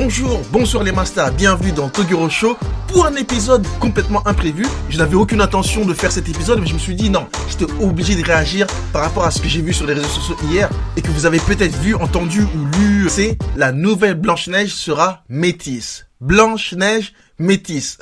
Bonjour, bonsoir les masters, bienvenue dans Toguro Show pour un épisode complètement imprévu. Je n'avais aucune intention de faire cet épisode, mais je me suis dit non, j'étais obligé de réagir par rapport à ce que j'ai vu sur les réseaux sociaux hier et que vous avez peut-être vu, entendu ou lu. C'est la nouvelle Blanche-Neige sera métisse. Blanche-Neige métisse.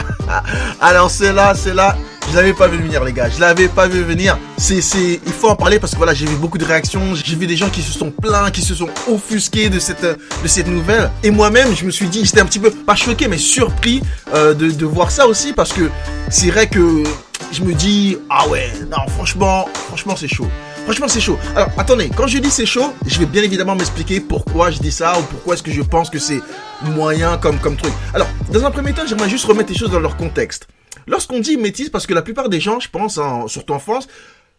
Alors c'est là, c'est là. Je l'avais pas vu venir les gars, je l'avais pas vu venir. C'est c'est il faut en parler parce que voilà, j'ai vu beaucoup de réactions, j'ai vu des gens qui se sont plaints, qui se sont offusqués de cette de cette nouvelle et moi-même, je me suis dit, j'étais un petit peu pas choqué mais surpris euh, de de voir ça aussi parce que c'est vrai que je me dis ah ouais, non franchement, franchement c'est chaud. Franchement, c'est chaud. Alors, attendez, quand je dis c'est chaud, je vais bien évidemment m'expliquer pourquoi je dis ça ou pourquoi est-ce que je pense que c'est moyen comme, truc. Alors, dans un premier temps, j'aimerais juste remettre les choses dans leur contexte. Lorsqu'on dit métis, parce que la plupart des gens, je pense, surtout en France,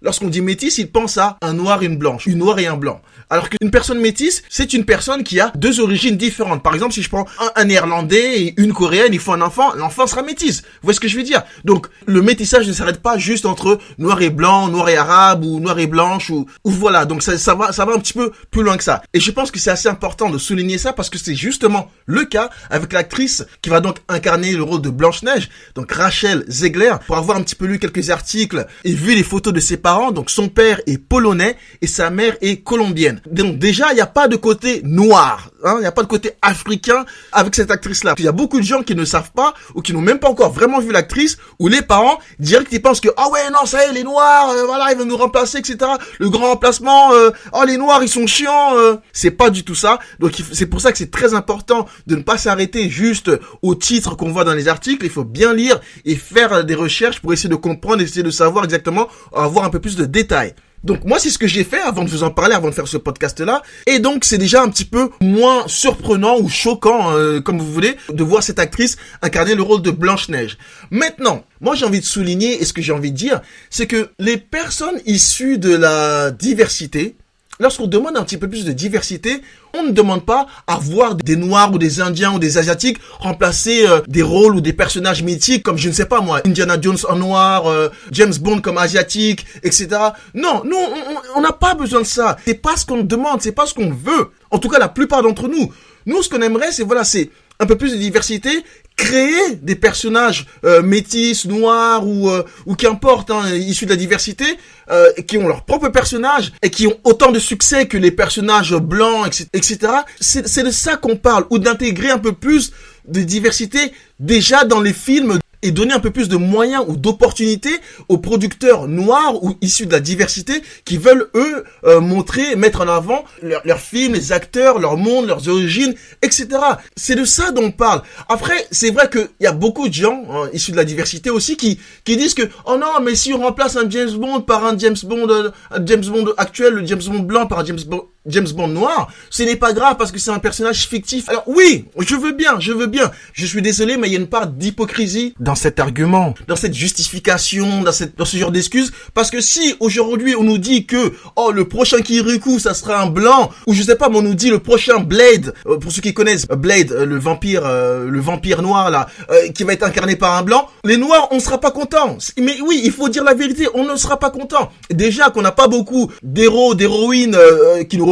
Lorsqu'on dit métis, ils pensent à un noir et une blanche, une noire et un blanc. Alors qu'une personne métisse, c'est une personne qui a deux origines différentes. Par exemple, si je prends un, néerlandais et une coréenne, il faut un enfant, l'enfant sera métisse. Vous voyez ce que je veux dire? Donc, le métissage ne s'arrête pas juste entre noir et blanc, noir et arabe ou noir et blanche ou, voilà. Donc ça, ça va, ça va un petit peu plus loin que ça. Et je pense que c'est assez important de souligner ça parce que c'est justement le cas avec l'actrice qui va donc incarner le rôle de Blanche Neige, donc Rachel Zegler. Pour avoir un petit peu lu quelques articles et vu les photos de ses parents donc son père est polonais et sa mère est colombienne. Donc déjà, il n'y a pas de côté noir, hein, il n'y a pas de côté africain avec cette actrice-là. Il y a beaucoup de gens qui ne savent pas ou qui n'ont même pas encore vraiment vu l'actrice ou les parents direct ils pensent que ah ouais non ça y est les noirs euh, voilà ils vont nous remplacer etc. Le grand remplacement euh, oh les noirs ils sont chiants euh. c'est pas du tout ça. Donc c'est pour ça que c'est très important de ne pas s'arrêter juste au titre qu'on voit dans les articles. Il faut bien lire et faire des recherches pour essayer de comprendre, essayer de savoir exactement avoir un peu plus de détails. Donc moi c'est ce que j'ai fait avant de vous en parler, avant de faire ce podcast là. Et donc c'est déjà un petit peu moins surprenant ou choquant, euh, comme vous voulez, de voir cette actrice incarner le rôle de Blanche-Neige. Maintenant, moi j'ai envie de souligner et ce que j'ai envie de dire, c'est que les personnes issues de la diversité, lorsqu'on demande un petit peu plus de diversité, on ne demande pas à voir des Noirs ou des Indiens ou des Asiatiques remplacer euh, des rôles ou des personnages mythiques comme, je ne sais pas moi, Indiana Jones en noir, euh, James Bond comme asiatique, etc. Non, nous, on n'a pas besoin de ça. C'est pas ce qu'on demande, c'est pas ce qu'on veut. En tout cas, la plupart d'entre nous. Nous, ce qu'on aimerait, c'est, voilà, c'est un peu plus de diversité, créer des personnages euh, métis, noirs ou euh, ou qu'importe, hein, issus de la diversité, euh, qui ont leur propre personnage et qui ont autant de succès que les personnages blancs, etc. C'est de ça qu'on parle, ou d'intégrer un peu plus de diversité déjà dans les films et donner un peu plus de moyens ou d'opportunités aux producteurs noirs ou issus de la diversité qui veulent eux euh, montrer, mettre en avant leurs leur films, les acteurs, leur monde, leurs origines, etc. C'est de ça dont on parle. Après, c'est vrai qu'il y a beaucoup de gens hein, issus de la diversité aussi qui qui disent que oh non, mais si on remplace un James Bond par un James Bond, euh, un James Bond actuel, le James Bond blanc par un James Bond James Bond noir, ce n'est pas grave parce que c'est un personnage fictif. Alors oui, je veux bien, je veux bien. Je suis désolé, mais il y a une part d'hypocrisie dans cet argument, dans cette justification, dans, cette, dans ce genre d'excuses. Parce que si aujourd'hui on nous dit que oh le prochain Kirikou ça sera un blanc, ou je sais pas, mais on nous dit le prochain Blade, euh, pour ceux qui connaissent euh, Blade, euh, le vampire, le vampire noir là, qui va être incarné par un blanc, les noirs on sera pas contents. Mais oui, il faut dire la vérité, on ne sera pas content. Déjà qu'on n'a pas beaucoup d'héros, d'héroïnes qui nous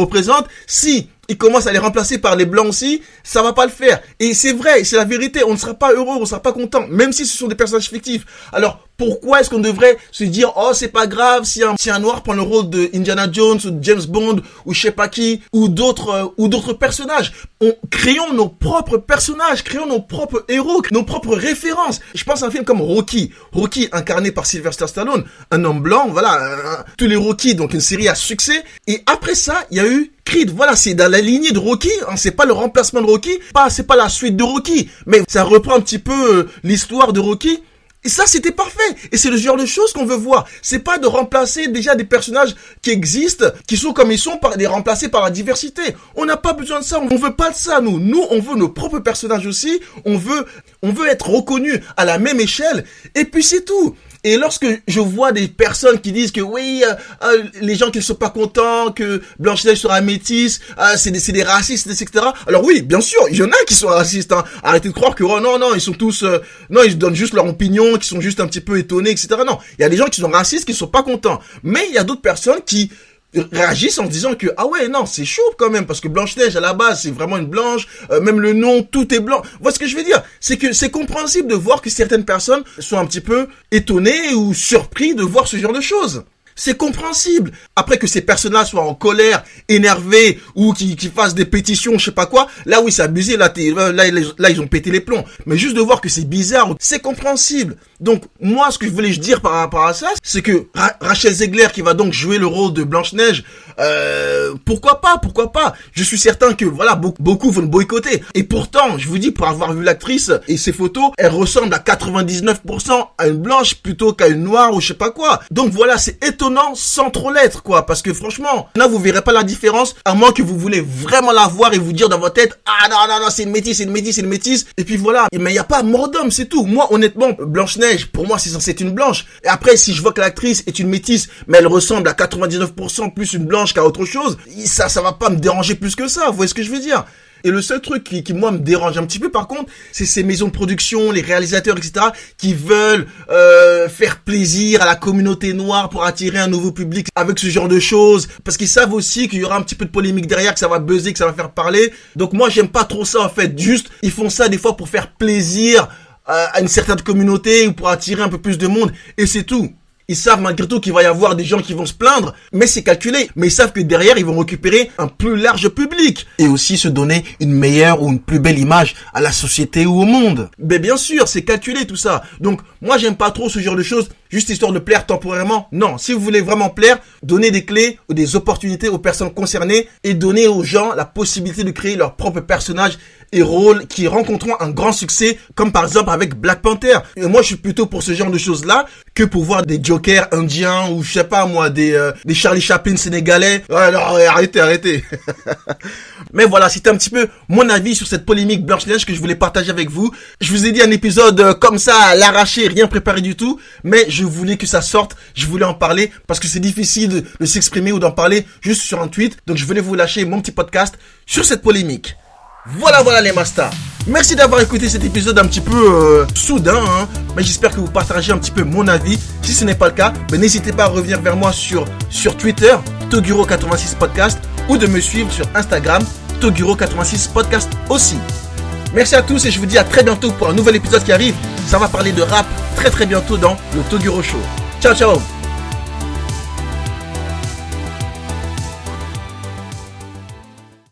si il commence à les remplacer par les blancs aussi, ça va pas le faire. Et c'est vrai, c'est la vérité, on ne sera pas heureux, on ne sera pas content, même si ce sont des personnages fictifs. Alors, pourquoi est-ce qu'on devrait se dire oh c'est pas grave si un, si un noir prend le rôle de Indiana Jones ou James Bond ou je sais pas qui ou d'autres euh, ou d'autres personnages. On créons nos propres personnages créons nos propres héros nos propres références. Je pense à un film comme Rocky. Rocky incarné par Sylvester Stallone un homme blanc voilà tous les Rocky donc une série à succès. Et après ça il y a eu Creed, voilà, c'est dans la lignée de Rocky, hein, c'est pas le remplacement de Rocky, pas, c'est pas la suite de Rocky, mais ça reprend un petit peu euh, l'histoire de Rocky, et ça, c'était parfait. Et c'est le genre de choses qu'on veut voir. C'est pas de remplacer déjà des personnages qui existent, qui sont comme ils sont, par les remplacer par la diversité. On n'a pas besoin de ça. On veut pas de ça, nous. Nous, on veut nos propres personnages aussi. On veut, on veut être reconnus à la même échelle. Et puis c'est tout. Et lorsque je vois des personnes qui disent que oui, euh, euh, les gens qui ne sont pas contents que Blanche-Neige sera métisse, euh, c'est des, des racistes, etc. Alors oui, bien sûr, il y en a qui sont racistes. Hein. Arrêtez de croire que oh, non, non, ils sont tous, non, ils donnent juste leur opinion, qui sont juste un petit peu étonnés, etc. Non, il y a des gens qui sont racistes, qui ne sont pas contents. Mais il y a d'autres personnes qui réagissent en disant que ah ouais non c'est chaud quand même parce que Blanche Neige à la base c'est vraiment une blanche euh, même le nom tout est blanc. Voilà ce que je veux dire? C'est que c'est compréhensible de voir que certaines personnes sont un petit peu étonnées ou surpris de voir ce genre de choses c'est compréhensible. Après que ces personnes-là soient en colère, énervées ou qui, qui fassent des pétitions, je sais pas quoi, là oui c'est abusé, là, là, là ils ont pété les plombs. Mais juste de voir que c'est bizarre, c'est compréhensible. Donc moi ce que je voulais dire par rapport à ça, c'est que Rachel Zegler qui va donc jouer le rôle de Blanche-Neige, euh, pourquoi pas, pourquoi pas Je suis certain que voilà beaucoup, beaucoup vont boycotter. Et pourtant, je vous dis pour avoir vu l'actrice et ses photos, elle ressemble à 99% à une blanche plutôt qu'à une noire ou je sais pas quoi. Donc voilà, c'est étonnant sans trop l'être, quoi. Parce que franchement, là, vous verrez pas la différence, à moins que vous voulez vraiment la voir et vous dire dans votre tête, ah non, non, non, c'est une métisse, c'est une métisse, c'est une métisse. Et puis voilà. Mais il n'y a pas mort d'homme, c'est tout. Moi, honnêtement, Blanche-Neige, pour moi, c'est censé être une blanche. Et après, si je vois que l'actrice est une métisse, mais elle ressemble à 99% plus une blanche qu'à autre chose, ça, ça va pas me déranger plus que ça. Vous voyez ce que je veux dire? Et le seul truc qui, moi me dérange un petit peu par contre, c'est ces maisons de production, les réalisateurs, etc., qui veulent euh, faire plaisir à la communauté noire pour attirer un nouveau public avec ce genre de choses, parce qu'ils savent aussi qu'il y aura un petit peu de polémique derrière, que ça va buzzer, que ça va faire parler. Donc moi j'aime pas trop ça en fait. Juste, ils font ça des fois pour faire plaisir euh, à une certaine communauté ou pour attirer un peu plus de monde, et c'est tout. Ils savent malgré tout qu'il va y avoir des gens qui vont se plaindre, mais c'est calculé. Mais ils savent que derrière, ils vont récupérer un plus large public. Et aussi se donner une meilleure ou une plus belle image à la société ou au monde. Mais bien sûr, c'est calculé tout ça. Donc, moi, j'aime pas trop ce genre de choses, juste histoire de plaire temporairement. Non, si vous voulez vraiment plaire, donnez des clés ou des opportunités aux personnes concernées et donnez aux gens la possibilité de créer leur propre personnage et rôles qui rencontreront un grand succès, comme par exemple avec Black Panther. Et moi, je suis plutôt pour ce genre de choses-là que pour voir des Jokers indiens ou je sais pas moi, des, euh, des Charlie Chaplin sénégalais. Non, arrêtez, arrêtez. Mais voilà, c'était un petit peu mon avis sur cette polémique Blanche-Neige que je voulais partager avec vous. Je vous ai dit un épisode euh, comme ça, à l'arracher, rien préparé du tout, mais voulais que ça sorte, je voulais en parler parce que c'est difficile de s'exprimer ou d'en parler juste sur un tweet. Donc je voulais vous lâcher mon petit podcast sur cette polémique. Voilà, voilà les masters. Merci d'avoir écouté cet épisode un petit peu euh, soudain, hein. mais j'espère que vous partagez un petit peu mon avis. Si ce n'est pas le cas, ben, n'hésitez pas à revenir vers moi sur, sur Twitter, Toguro86 Podcast, ou de me suivre sur Instagram, Toguro86 Podcast aussi. Merci à tous et je vous dis à très bientôt pour un nouvel épisode qui arrive. Ça va parler de rap très très bientôt dans le Toguro Show. Ciao ciao